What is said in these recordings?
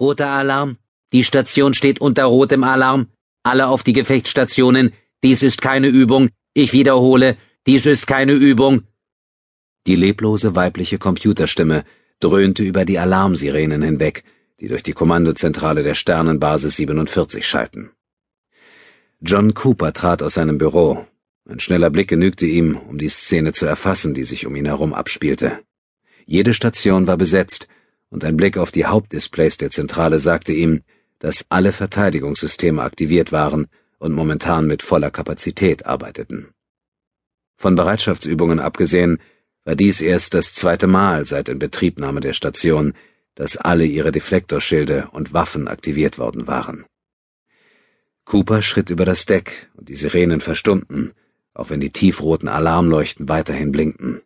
Roter Alarm. Die Station steht unter rotem Alarm. Alle auf die Gefechtsstationen. Dies ist keine Übung. Ich wiederhole, dies ist keine Übung. Die leblose weibliche Computerstimme dröhnte über die Alarmsirenen hinweg, die durch die Kommandozentrale der Sternenbasis 47 schalten. John Cooper trat aus seinem Büro. Ein schneller Blick genügte ihm, um die Szene zu erfassen, die sich um ihn herum abspielte. Jede Station war besetzt, und ein Blick auf die Hauptdisplays der Zentrale sagte ihm, dass alle Verteidigungssysteme aktiviert waren und momentan mit voller Kapazität arbeiteten. Von Bereitschaftsübungen abgesehen, war dies erst das zweite Mal seit Inbetriebnahme der Station, dass alle ihre Deflektorschilde und Waffen aktiviert worden waren. Cooper schritt über das Deck und die Sirenen verstummten, auch wenn die tiefroten Alarmleuchten weiterhin blinkten.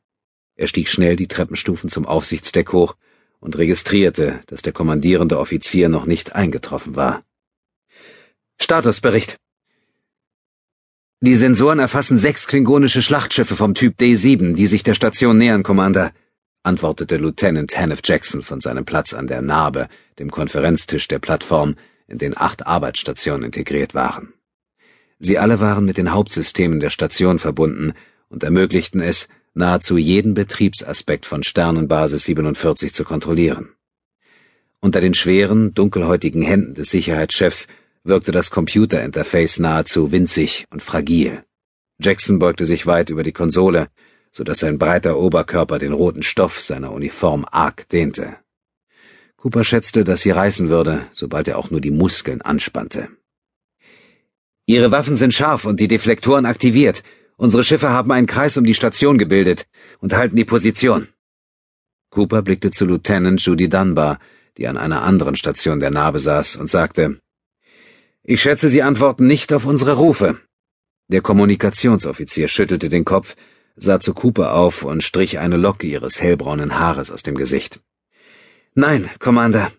Er stieg schnell die Treppenstufen zum Aufsichtsdeck hoch und registrierte, dass der kommandierende Offizier noch nicht eingetroffen war. Statusbericht. Die Sensoren erfassen sechs klingonische Schlachtschiffe vom Typ D7, die sich der Station nähern, Commander, antwortete Lieutenant Hannif Jackson von seinem Platz an der Narbe, dem Konferenztisch der Plattform, in den acht Arbeitsstationen integriert waren. Sie alle waren mit den Hauptsystemen der Station verbunden und ermöglichten es, nahezu jeden Betriebsaspekt von Sternenbasis 47 zu kontrollieren. Unter den schweren, dunkelhäutigen Händen des Sicherheitschefs wirkte das Computerinterface nahezu winzig und fragil. Jackson beugte sich weit über die Konsole, so dass sein breiter Oberkörper den roten Stoff seiner Uniform arg dehnte. Cooper schätzte, dass sie reißen würde, sobald er auch nur die Muskeln anspannte. Ihre Waffen sind scharf und die Deflektoren aktiviert. Unsere Schiffe haben einen Kreis um die Station gebildet und halten die Position. Cooper blickte zu Lieutenant Judy Dunbar, die an einer anderen Station der Narbe saß, und sagte, Ich schätze, Sie antworten nicht auf unsere Rufe. Der Kommunikationsoffizier schüttelte den Kopf, sah zu Cooper auf und strich eine Locke ihres hellbraunen Haares aus dem Gesicht. Nein, Commander.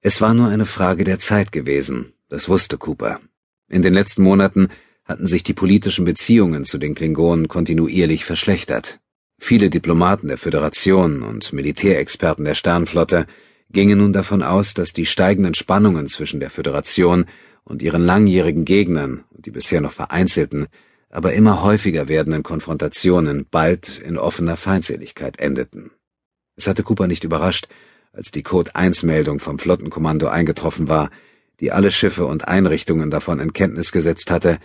Es war nur eine Frage der Zeit gewesen, das wusste Cooper. In den letzten Monaten hatten sich die politischen Beziehungen zu den Klingonen kontinuierlich verschlechtert. Viele Diplomaten der Föderation und Militärexperten der Sternflotte gingen nun davon aus, dass die steigenden Spannungen zwischen der Föderation und ihren langjährigen Gegnern und die bisher noch vereinzelten, aber immer häufiger werdenden Konfrontationen bald in offener Feindseligkeit endeten. Es hatte Cooper nicht überrascht, als die Code-1-Meldung vom Flottenkommando eingetroffen war, die alle Schiffe und Einrichtungen davon in Kenntnis gesetzt hatte,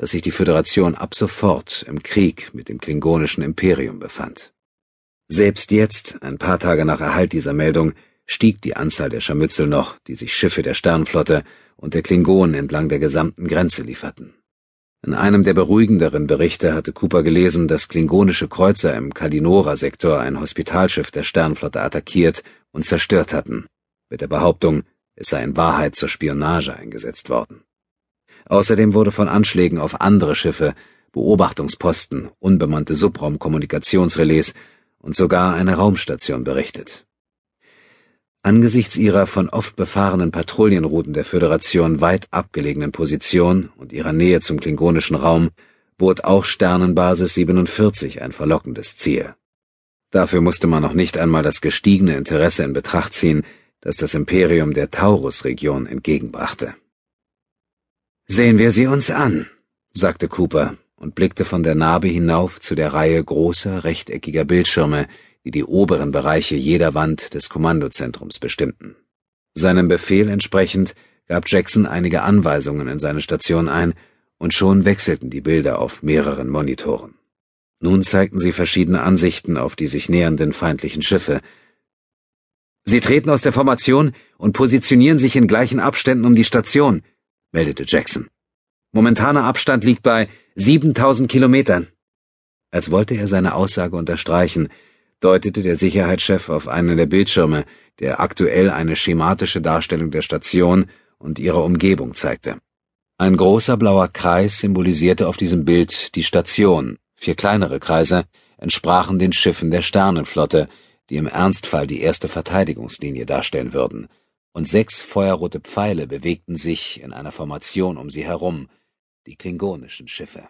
dass sich die Föderation ab sofort im Krieg mit dem klingonischen Imperium befand. Selbst jetzt, ein paar Tage nach Erhalt dieser Meldung, stieg die Anzahl der Scharmützel noch, die sich Schiffe der Sternflotte und der Klingonen entlang der gesamten Grenze lieferten. In einem der beruhigenderen Berichte hatte Cooper gelesen, dass klingonische Kreuzer im Kalinora-Sektor ein Hospitalschiff der Sternflotte attackiert und zerstört hatten, mit der Behauptung, es sei in Wahrheit zur Spionage eingesetzt worden. Außerdem wurde von Anschlägen auf andere Schiffe, Beobachtungsposten, unbemannte Subraumkommunikationsrelais und sogar eine Raumstation berichtet. Angesichts ihrer von oft befahrenen Patrouillenrouten der Föderation weit abgelegenen Position und ihrer Nähe zum klingonischen Raum bot auch Sternenbasis 47 ein verlockendes Ziel. Dafür musste man noch nicht einmal das gestiegene Interesse in Betracht ziehen, das das Imperium der Taurus-Region entgegenbrachte. Sehen wir sie uns an, sagte Cooper und blickte von der Narbe hinauf zu der Reihe großer, rechteckiger Bildschirme, die die oberen Bereiche jeder Wand des Kommandozentrums bestimmten. Seinem Befehl entsprechend gab Jackson einige Anweisungen in seine Station ein, und schon wechselten die Bilder auf mehreren Monitoren. Nun zeigten sie verschiedene Ansichten auf die sich nähernden feindlichen Schiffe. Sie treten aus der Formation und positionieren sich in gleichen Abständen um die Station, meldete Jackson. Momentaner Abstand liegt bei 7000 Kilometern. Als wollte er seine Aussage unterstreichen, deutete der Sicherheitschef auf einen der Bildschirme, der aktuell eine schematische Darstellung der Station und ihrer Umgebung zeigte. Ein großer blauer Kreis symbolisierte auf diesem Bild die Station, vier kleinere Kreise entsprachen den Schiffen der Sternenflotte, die im Ernstfall die erste Verteidigungslinie darstellen würden, und sechs feuerrote Pfeile bewegten sich in einer Formation um sie herum, die klingonischen Schiffe.